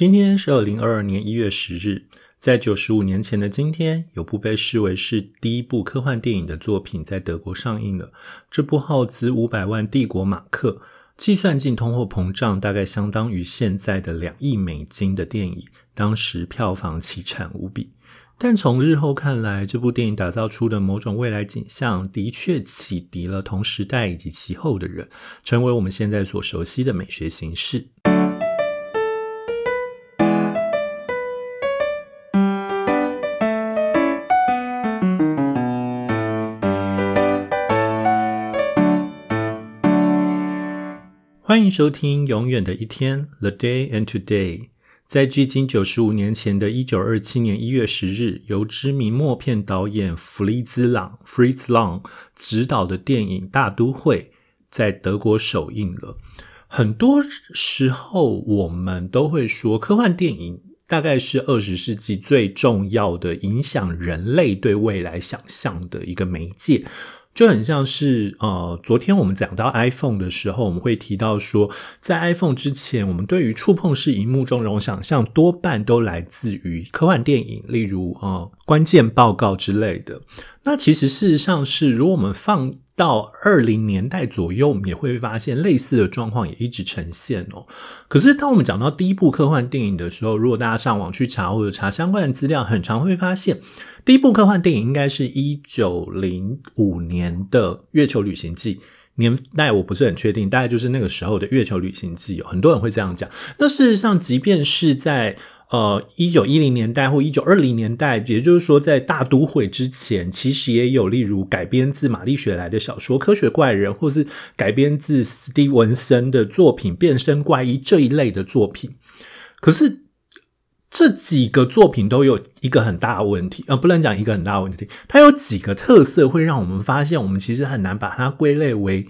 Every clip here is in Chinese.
今天是二零二二年一月十日，在九十五年前的今天，有部被视为是第一部科幻电影的作品在德国上映了。这部耗资五百万帝国马克，计算进通货膨胀，大概相当于现在的两亿美金的电影，当时票房奇惨无比。但从日后看来，这部电影打造出的某种未来景象，的确启迪了同时代以及其后的人，成为我们现在所熟悉的美学形式。欢迎收听《永远的一天》（The Day and Today）。在距今九十五年前的一九二七年一月十日，由知名默片导演弗里兹朗 （Fritz Lang） 执导的电影《大都会》在德国首映了。很多时候，我们都会说，科幻电影大概是二十世纪最重要的影响人类对未来想象的一个媒介。就很像是呃，昨天我们讲到 iPhone 的时候，我们会提到说，在 iPhone 之前，我们对于触碰式荧幕中这种想象，多半都来自于科幻电影，例如呃关键报告之类的。那其实事实上是，如果我们放到二零年代左右，我们也会发现类似的状况也一直呈现哦。可是当我们讲到第一部科幻电影的时候，如果大家上网去查或者查相关的资料，很常会发现。第一部科幻电影应该是一九零五年的《月球旅行记》，年代我不是很确定，大概就是那个时候的《月球旅行记》哦。很多人会这样讲。那事实上，即便是在呃一九一零年代或一九二零年代，也就是说在大都会之前，其实也有例如改编自玛丽雪莱的小说《科学怪人》，或是改编自史蒂文森的作品《变身怪医》这一类的作品。可是。这几个作品都有一个很大的问题，呃，不能讲一个很大的问题，它有几个特色会让我们发现，我们其实很难把它归类为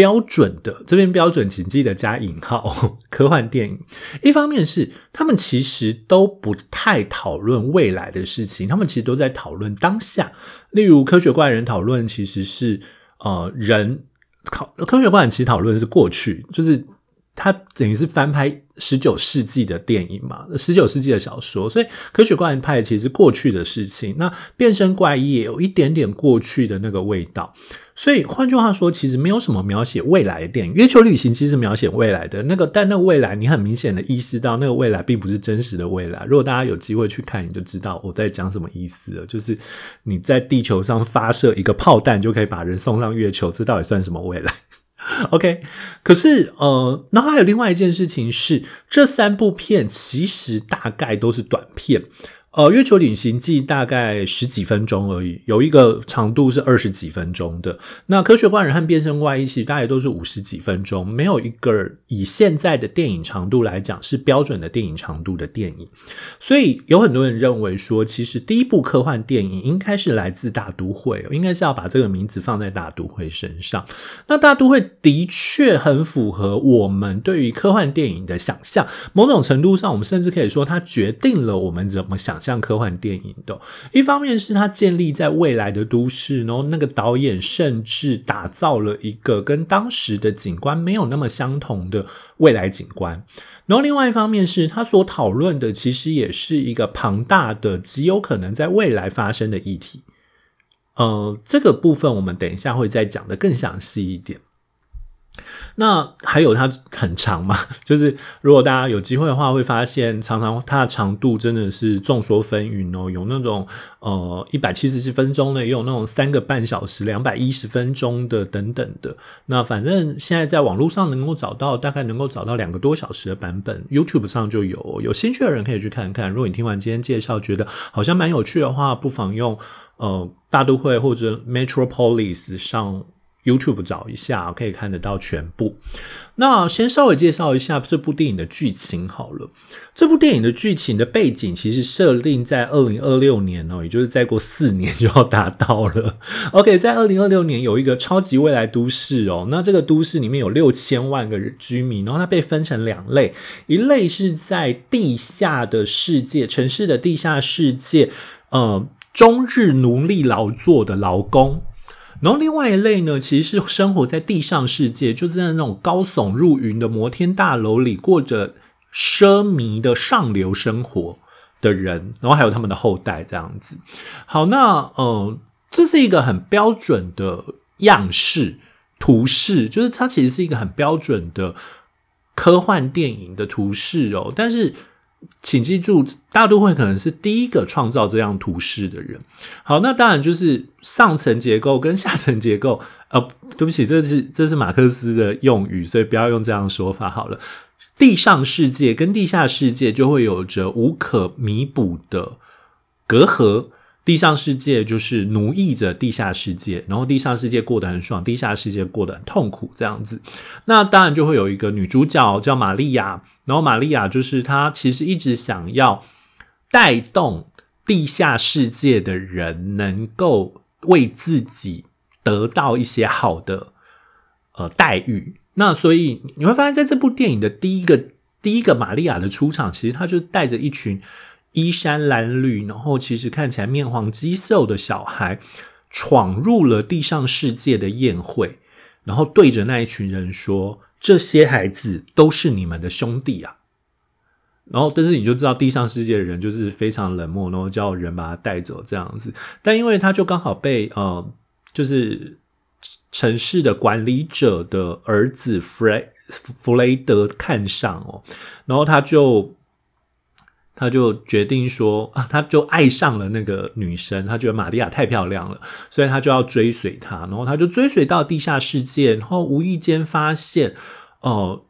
标准的。这边标准，请记得加引号。科幻电影，一方面是他们其实都不太讨论未来的事情，他们其实都在讨论当下。例如，科学怪人讨论其实是呃人考科学怪人其实讨论是过去，就是。它等于是翻拍十九世纪的电影嘛，十九世纪的小说，所以科学怪人拍的其实过去的事情。那变身怪医也有一点点过去的那个味道。所以换句话说，其实没有什么描写未来的电影。月球旅行其实描写未来的那个，但那个未来你很明显的意识到，那个未来并不是真实的未来。如果大家有机会去看，你就知道我在讲什么意思了。就是你在地球上发射一个炮弹，就可以把人送上月球，这到底算什么未来 OK，可是呃，然后还有另外一件事情是，这三部片其实大概都是短片。呃，月球旅行记大概十几分钟而已，有一个长度是二十几分钟的。那科学怪人和变身怪医其实大概都是五十几分钟，没有一个以现在的电影长度来讲是标准的电影长度的电影。所以有很多人认为说，其实第一部科幻电影应该是来自大都会，应该是要把这个名字放在大都会身上。那大都会的确很符合我们对于科幻电影的想象，某种程度上，我们甚至可以说它决定了我们怎么想。像科幻电影的，一方面是它建立在未来的都市，然后那个导演甚至打造了一个跟当时的景观没有那么相同的未来景观，然后另外一方面是他所讨论的其实也是一个庞大的极有可能在未来发生的议题。呃，这个部分我们等一下会再讲的更详细一点。那还有它很长嘛？就是如果大家有机会的话，会发现常常它的长度真的是众说纷纭哦。有那种呃一百七十几分钟的，也有那种三个半小时、两百一十分钟的等等的。那反正现在在网络上能够找到，大概能够找到两个多小时的版本，YouTube 上就有。有兴趣的人可以去看看。如果你听完今天介绍觉得好像蛮有趣的话，不妨用呃大都会或者 Metropolis 上。YouTube 找一下，可以看得到全部。那先稍微介绍一下这部电影的剧情好了。这部电影的剧情的背景其实设定在二零二六年哦，也就是再过四年就要达到了。OK，在二零二六年有一个超级未来都市哦，那这个都市里面有六千万个居民，然后它被分成两类，一类是在地下的世界，城市的地下世界，呃，终日奴隶劳作的劳工。然后另外一类呢，其实是生活在地上世界，就是在那种高耸入云的摩天大楼里，过着奢靡的上流生活的人，然后还有他们的后代这样子。好，那呃，这是一个很标准的样式图示，就是它其实是一个很标准的科幻电影的图示哦。但是，请记住，大都会可能是第一个创造这样图示的人。好，那当然就是上层结构跟下层结构。呃，对不起，这是这是马克思的用语，所以不要用这样说法好了。地上世界跟地下世界就会有着无可弥补的隔阂。地上世界就是奴役着地下世界，然后地上世界过得很爽，地下世界过得很痛苦，这样子。那当然就会有一个女主角叫玛利亚，然后玛利亚就是她其实一直想要带动地下世界的人能够为自己得到一些好的呃待遇。那所以你会发现在这部电影的第一个第一个玛利亚的出场，其实她就带着一群。衣衫褴褛，然后其实看起来面黄肌瘦的小孩，闯入了地上世界的宴会，然后对着那一群人说：“这些孩子都是你们的兄弟啊！”然后，但是你就知道地上世界的人就是非常冷漠，然后叫人把他带走这样子。但因为他就刚好被呃，就是城市的管理者的儿子弗雷弗雷德看上哦，然后他就。他就决定说啊，他就爱上了那个女生，他觉得玛利亚太漂亮了，所以他就要追随她，然后他就追随到地下世界，然后无意间发现，哦，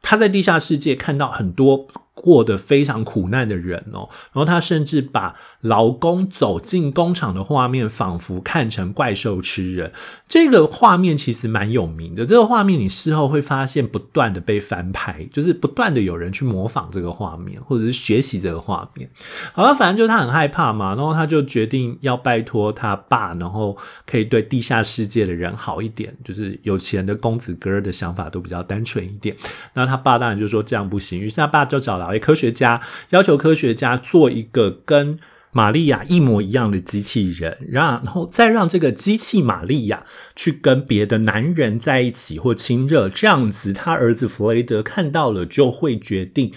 他在地下世界看到很多。过得非常苦难的人哦，然后他甚至把劳工走进工厂的画面，仿佛看成怪兽吃人。这个画面其实蛮有名的。这个画面你事后会发现，不断的被翻拍，就是不断的有人去模仿这个画面，或者是学习这个画面。好了，反正就是他很害怕嘛，然后他就决定要拜托他爸，然后可以对地下世界的人好一点，就是有钱的公子哥的想法都比较单纯一点。那他爸当然就说这样不行，于是他爸就找了。科学家要求科学家做一个跟玛利亚一模一样的机器人，然后再让这个机器玛利亚去跟别的男人在一起或亲热，这样子他儿子弗雷德看到了就会决定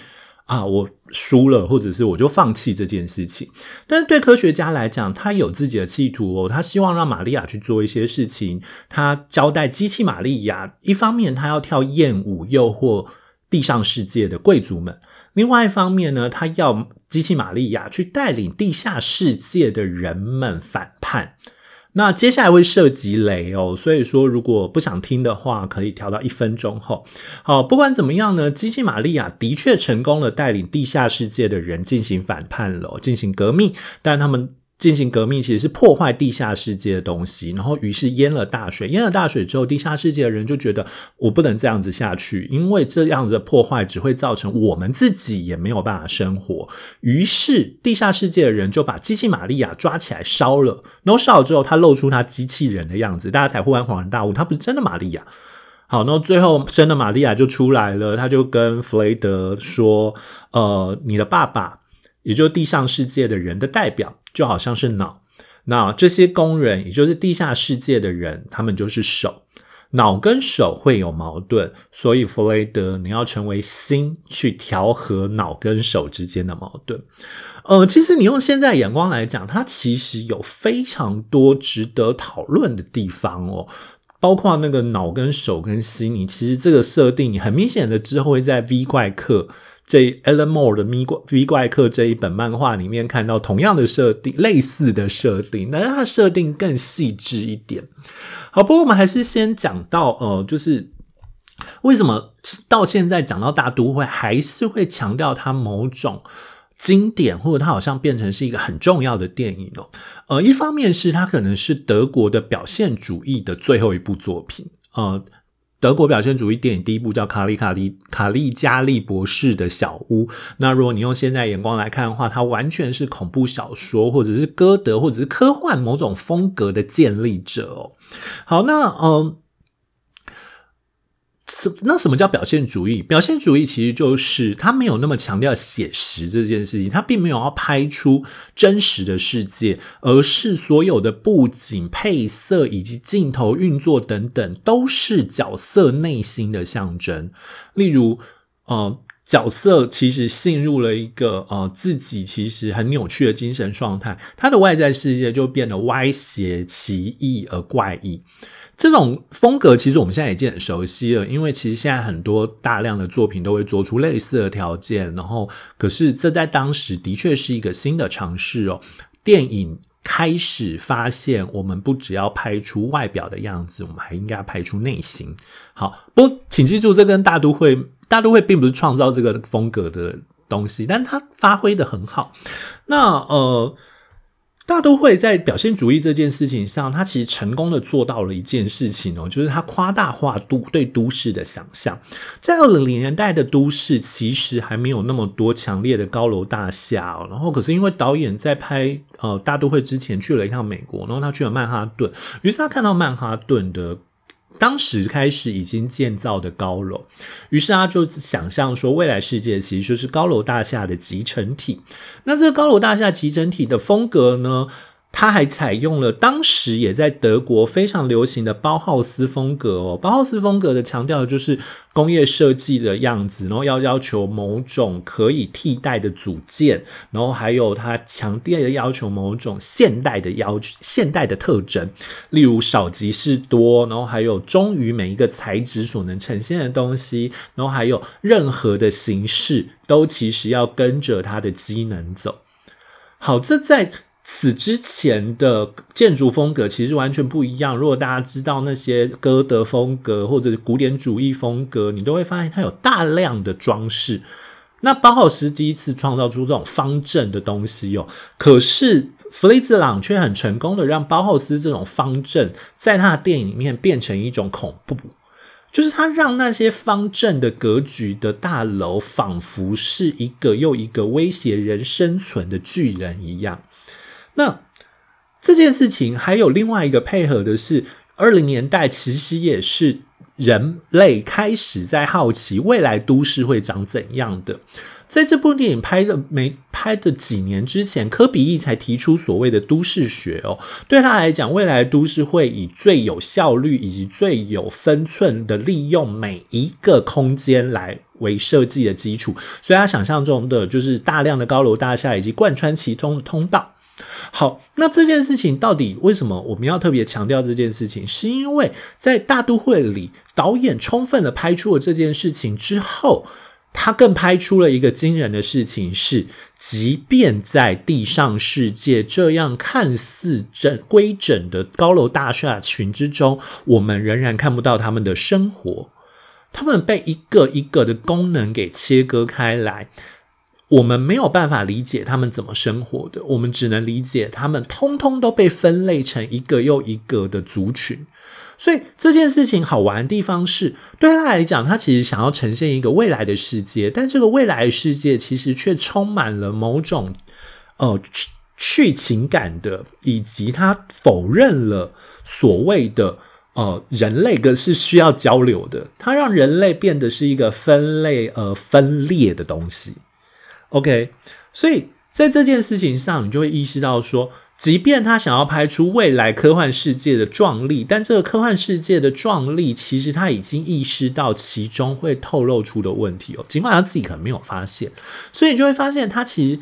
啊，我输了，或者是我就放弃这件事情。但是对科学家来讲，他有自己的企图哦，他希望让玛利亚去做一些事情，他交代机器玛利亚，一方面他要跳艳舞诱惑地上世界的贵族们。另外一方面呢，他要机器玛利亚去带领地下世界的人们反叛。那接下来会涉及雷哦，所以说如果不想听的话，可以调到一分钟后。好，不管怎么样呢，机器玛利亚的确成功了，带领地下世界的人进行反叛了，进行革命，但他们。进行革命其实是破坏地下世界的东西，然后于是淹了大水。淹了大水之后，地下世界的人就觉得我不能这样子下去，因为这样子的破坏只会造成我们自己也没有办法生活。于是地下世界的人就把机器玛利亚抓起来烧了。然后烧了之后，他露出他机器人的样子，大家才忽然恍然大悟，他不是真的玛利亚。好，然后最后真的玛利亚就出来了，他就跟弗雷德说：“呃，你的爸爸。”也就是地上世界的人的代表，就好像是脑。那这些工人，也就是地下世界的人，他们就是手。脑跟手会有矛盾，所以弗雷德，你要成为心去调和脑跟手之间的矛盾。呃，其实你用现在眼光来讲，它其实有非常多值得讨论的地方哦。包括那个脑跟手跟心，你其实这个设定，你很明显的之后会在 V 怪客。这 Alan Moore 的《咪怪 V 怪客》这一本漫画里面看到同样的设定，类似的设定，但是它设定更细致一点。好，不过我们还是先讲到，呃，就是为什么到现在讲到大都会，还是会强调它某种经典，或者它好像变成是一个很重要的电影哦。呃，一方面是它可能是德国的表现主义的最后一部作品，呃。德国表现主义电影第一部叫《卡利卡利卡利加利博士的小屋》。那如果你用现在眼光来看的话，它完全是恐怖小说，或者是歌德，或者是科幻某种风格的建立者哦。好，那嗯。那什么叫表现主义？表现主义其实就是他没有那么强调写实这件事情，他并没有要拍出真实的世界，而是所有的布景、配色以及镜头运作等等，都是角色内心的象征。例如，呃。角色其实陷入了一个呃自己其实很扭曲的精神状态，他的外在世界就变得歪斜、奇异而怪异。这种风格其实我们现在已经很熟悉了，因为其实现在很多大量的作品都会做出类似的条件，然后可是这在当时的确是一个新的尝试哦。电影开始发现，我们不只要拍出外表的样子，我们还应该拍出内心。好，不，请记住，这跟大都会。大都会并不是创造这个风格的东西，但它发挥的很好。那呃，大都会在表现主义这件事情上，他其实成功的做到了一件事情哦，就是他夸大化都对都市的想象。在二零年代的都市，其实还没有那么多强烈的高楼大厦哦。然后，可是因为导演在拍呃大都会之前去了一趟美国，然后他去了曼哈顿，于是他看到曼哈顿的。当时开始已经建造的高楼，于是他就想象说，未来世界其实就是高楼大厦的集成体。那这个高楼大厦集成体的风格呢？他还采用了当时也在德国非常流行的包豪斯风格哦，包豪斯风格的强调就是工业设计的样子，然后要要求某种可以替代的组件，然后还有他强烈的要求某种现代的要求、现代的特征，例如少即是多，然后还有忠于每一个材质所能呈现的东西，然后还有任何的形式都其实要跟着它的机能走。好，这在。此之前的建筑风格其实完全不一样。如果大家知道那些歌德风格或者是古典主义风格，你都会发现它有大量的装饰。那包豪斯第一次创造出这种方正的东西哦，可是弗雷兹朗却很成功的让包豪斯这种方正在他的电影里面变成一种恐怖，就是他让那些方正的格局的大楼仿佛是一个又一个威胁人生存的巨人一样。那这件事情还有另外一个配合的是，二零年代其实也是人类开始在好奇未来都市会长怎样的。在这部电影拍的没拍的几年之前，科比意才提出所谓的都市学哦，对他来讲，未来都市会以最有效率以及最有分寸的利用每一个空间来为设计的基础，所以他想象中的就是大量的高楼大厦以及贯穿其中的通道。好，那这件事情到底为什么我们要特别强调这件事情？是因为在大都会里，导演充分的拍出了这件事情之后，他更拍出了一个惊人的事情：是，即便在地上世界这样看似整规整的高楼大厦群之中，我们仍然看不到他们的生活，他们被一个一个的功能给切割开来。我们没有办法理解他们怎么生活的，我们只能理解他们通通都被分类成一个又一个的族群。所以这件事情好玩的地方是，对他来讲，他其实想要呈现一个未来的世界，但这个未来世界其实却充满了某种呃去去情感的，以及他否认了所谓的呃人类跟是需要交流的，他让人类变得是一个分类呃分裂的东西。OK，所以在这件事情上，你就会意识到说，即便他想要拍出未来科幻世界的壮丽，但这个科幻世界的壮丽，其实他已经意识到其中会透露出的问题哦，尽管他自己可能没有发现，所以你就会发现他其实，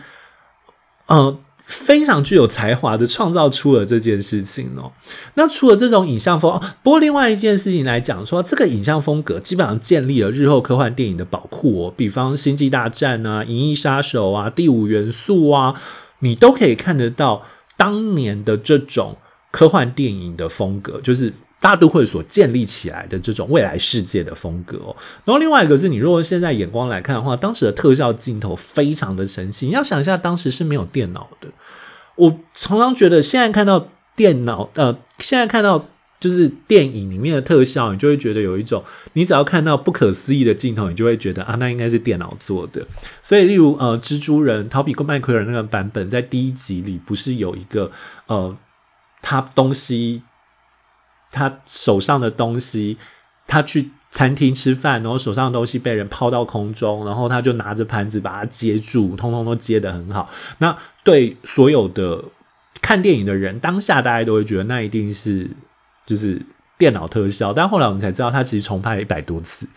呃。非常具有才华的创造出了这件事情哦。那除了这种影像风，不过另外一件事情来讲，说这个影像风格基本上建立了日后科幻电影的宝库哦。比方《星际大战》啊，《银翼杀手》啊，《第五元素》啊，你都可以看得到当年的这种科幻电影的风格，就是大都会所建立起来的这种未来世界的风格哦。然后另外一个是你如果现在眼光来看的话，当时的特效镜头非常的神奇。你要想一下，当时是没有电脑的。我常常觉得，现在看到电脑，呃，现在看到就是电影里面的特效，你就会觉得有一种，你只要看到不可思议的镜头，你就会觉得啊，那应该是电脑做的。所以，例如呃，蜘蛛人逃避过麦奎尔那个版本，在第一集里不是有一个呃，他东西，他手上的东西，他去。餐厅吃饭，然后手上的东西被人抛到空中，然后他就拿着盘子把它接住，通通都接得很好。那对所有的看电影的人，当下大家都会觉得那一定是就是电脑特效，但后来我们才知道，他其实重拍了一百多次。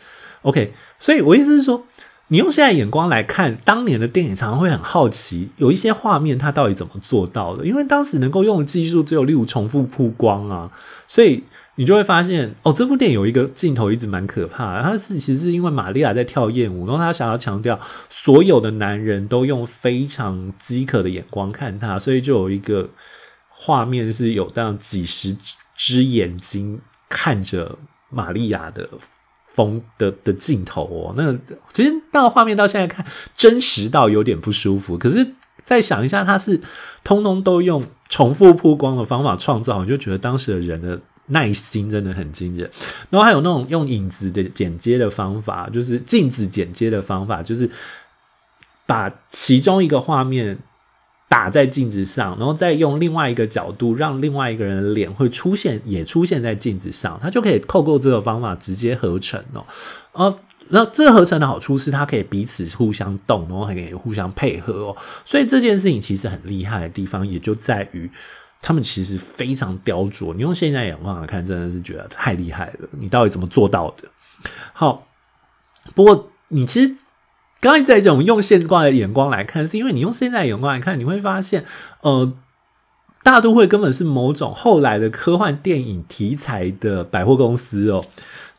OK，所以我意思是说，你用现在眼光来看，当年的电影常常会很好奇，有一些画面它到底怎么做到的？因为当时能够用的技术只有例如重复曝光啊，所以你就会发现，哦，这部电影有一个镜头一直蛮可怕，它是其实是因为玛利亚在跳艳舞，然后他想要强调所有的男人都用非常饥渴的眼光看他，所以就有一个画面是有这样几十只眼睛看着玛利亚的。风的的镜头哦，那其实那个画面到现在看真实到有点不舒服。可是再想一下，他是通通都用重复曝光的方法创造，我就觉得当时的人的耐心真的很惊人。然后还有那种用影子的剪接的方法，就是镜子剪接的方法，就是把其中一个画面。打在镜子上，然后再用另外一个角度，让另外一个人的脸会出现，也出现在镜子上，它就可以透过这个方法直接合成哦。呃，那这个合成的好处是它可以彼此互相动，然后还可以互相配合哦。所以这件事情其实很厉害的地方，也就在于他们其实非常雕琢。你用现在眼光来看，真的是觉得太厉害了。你到底怎么做到的？好，不过你其实。刚才在种用现挂的眼光来看，是因为你用现在眼光来看，你会发现，呃，大都会根本是某种后来的科幻电影题材的百货公司哦。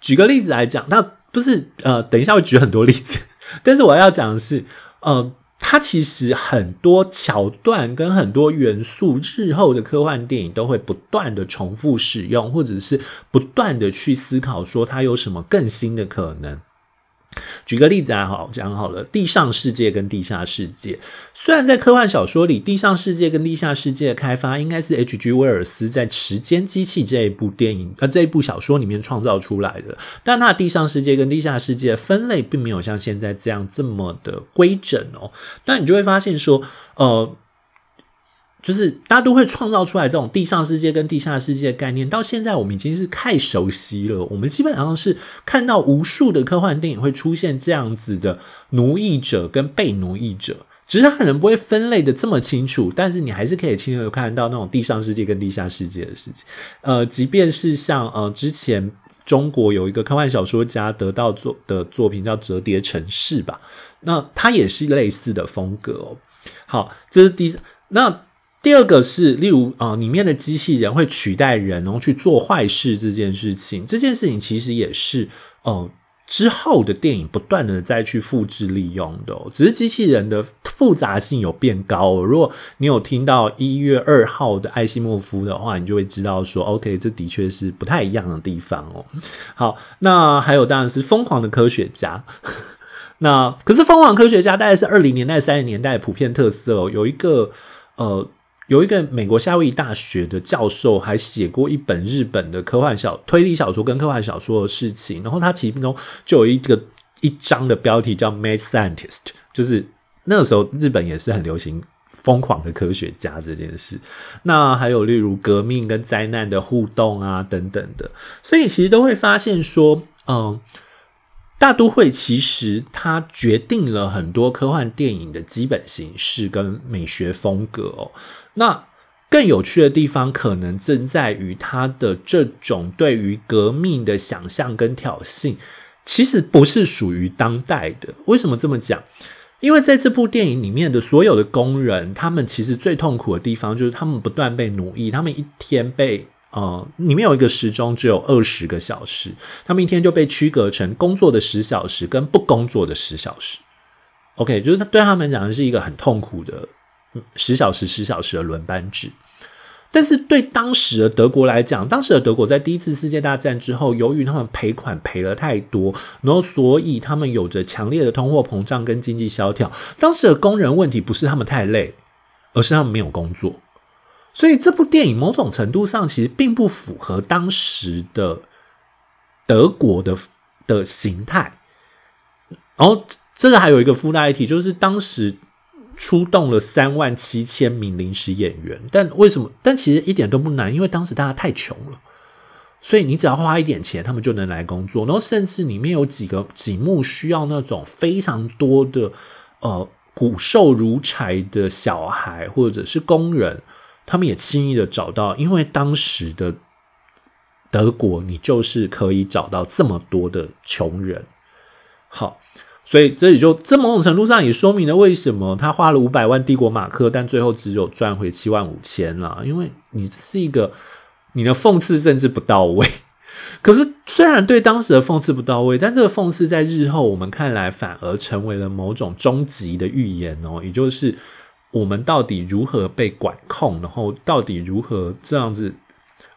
举个例子来讲，那不是呃，等一下会举很多例子，但是我要讲的是，呃，它其实很多桥段跟很多元素，日后的科幻电影都会不断的重复使用，或者是不断的去思考说它有什么更新的可能。举个例子啊，好讲好了，地上世界跟地下世界，虽然在科幻小说里，地上世界跟地下世界的开发应该是 H.G. 威尔斯在《时间机器》这一部电影呃这一部小说里面创造出来的，但那地上世界跟地下世界分类并没有像现在这样这么的规整哦，但你就会发现说，呃。就是大家都会创造出来这种地上世界跟地下世界的概念，到现在我们已经是太熟悉了。我们基本上是看到无数的科幻电影会出现这样子的奴役者跟被奴役者，只是它可能不会分类的这么清楚，但是你还是可以清楚的看到那种地上世界跟地下世界的事情。呃，即便是像呃之前中国有一个科幻小说家得到作的作品叫《折叠城市》吧，那它也是类似的风格哦。好，这是第那。第二个是，例如啊，里面的机器人会取代人，然后去做坏事这件事情。这件事情其实也是哦，之后的电影不断的再去复制利用的。只是机器人的复杂性有变高。如果你有听到一月二号的艾西莫夫的话，你就会知道说，OK，这的确是不太一样的地方哦。好，那还有当然是疯狂的科学家。那可是疯狂科学家大概是二零年代、三十年代普遍特色哦，有一个呃。有一个美国夏威夷大学的教授，还写过一本日本的科幻小推理小说跟科幻小说的事情。然后他其中就有一个一章的标题叫《Mad Scientist》，就是那个时候日本也是很流行疯狂的科学家这件事。那还有例如革命跟灾难的互动啊等等的，所以其实都会发现说，嗯。大都会其实它决定了很多科幻电影的基本形式跟美学风格哦。那更有趣的地方，可能正在于他的这种对于革命的想象跟挑衅，其实不是属于当代的。为什么这么讲？因为在这部电影里面的所有的工人，他们其实最痛苦的地方就是他们不断被奴役，他们一天被。呃，里面有一个时钟，只有二十个小时，他们一天就被区隔成工作的十小时跟不工作的十小时。OK，就是对他们讲的是一个很痛苦的十小时、十小时的轮班制。但是对当时的德国来讲，当时的德国在第一次世界大战之后，由于他们赔款赔了太多，然后所以他们有着强烈的通货膨胀跟经济萧条。当时的工人问题不是他们太累，而是他们没有工作。所以这部电影某种程度上其实并不符合当时的德国的的形态。然后这个还有一个附带一题，就是当时出动了三万七千名临时演员，但为什么？但其实一点都不难，因为当时大家太穷了，所以你只要花一点钱，他们就能来工作。然后甚至里面有几个几幕需要那种非常多的呃骨瘦如柴的小孩或者是工人。他们也轻易的找到，因为当时的德国，你就是可以找到这么多的穷人。好，所以这里就这某种程度上也说明了为什么他花了五百万帝国马克，但最后只有赚回七万五千了，因为你是一个你的讽刺甚至不到位。可是虽然对当时的讽刺不到位，但这个讽刺在日后我们看来反而成为了某种终极的预言哦，也就是我们到底如何被管控，然后到底如何这样子，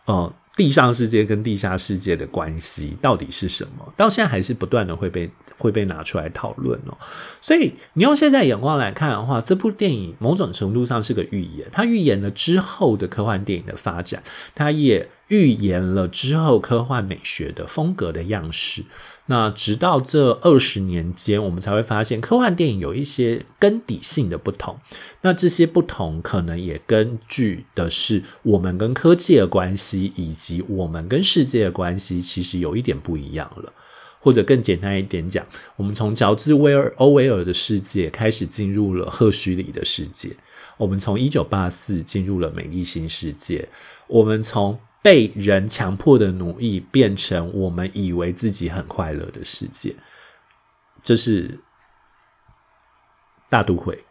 呃。地上世界跟地下世界的关系到底是什么？到现在还是不断的会被会被拿出来讨论哦。所以你用现在眼光来看的话，这部电影某种程度上是个预言，它预言了之后的科幻电影的发展，它也预言了之后科幻美学的风格的样式。那直到这二十年间，我们才会发现科幻电影有一些根底性的不同。那这些不同可能也根据的是我们跟科技的关系，以及我们跟世界的关系，其实有一点不一样了。或者更简单一点讲，我们从乔治威尔欧威尔的世界开始进入了赫胥黎的世界，我们从一九八四进入了美丽新世界，我们从。被人强迫的奴役，变成我们以为自己很快乐的世界，这是大都会。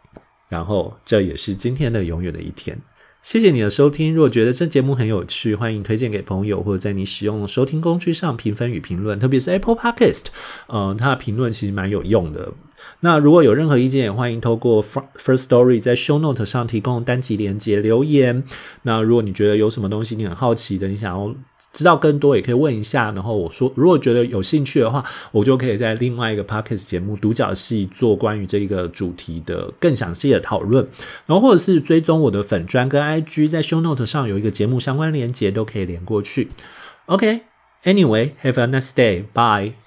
然后，这也是今天的永远的一天。谢谢你的收听。如果觉得这节目很有趣，欢迎推荐给朋友，或者在你使用的收听工具上评分与评论，特别是 Apple Podcast，嗯，它的评论其实蛮有用的。那如果有任何意见，也欢迎透过 First Story 在 Show Note 上提供单集连接留言。那如果你觉得有什么东西你很好奇的，你想要知道更多，也可以问一下。然后我说，如果觉得有兴趣的话，我就可以在另外一个 Podcast 节目独角戏做关于这个主题的更详细的讨论。然后或者是追踪我的粉砖跟 IG，在 Show Note 上有一个节目相关连接，都可以连过去。OK，Anyway，Have a nice day，Bye。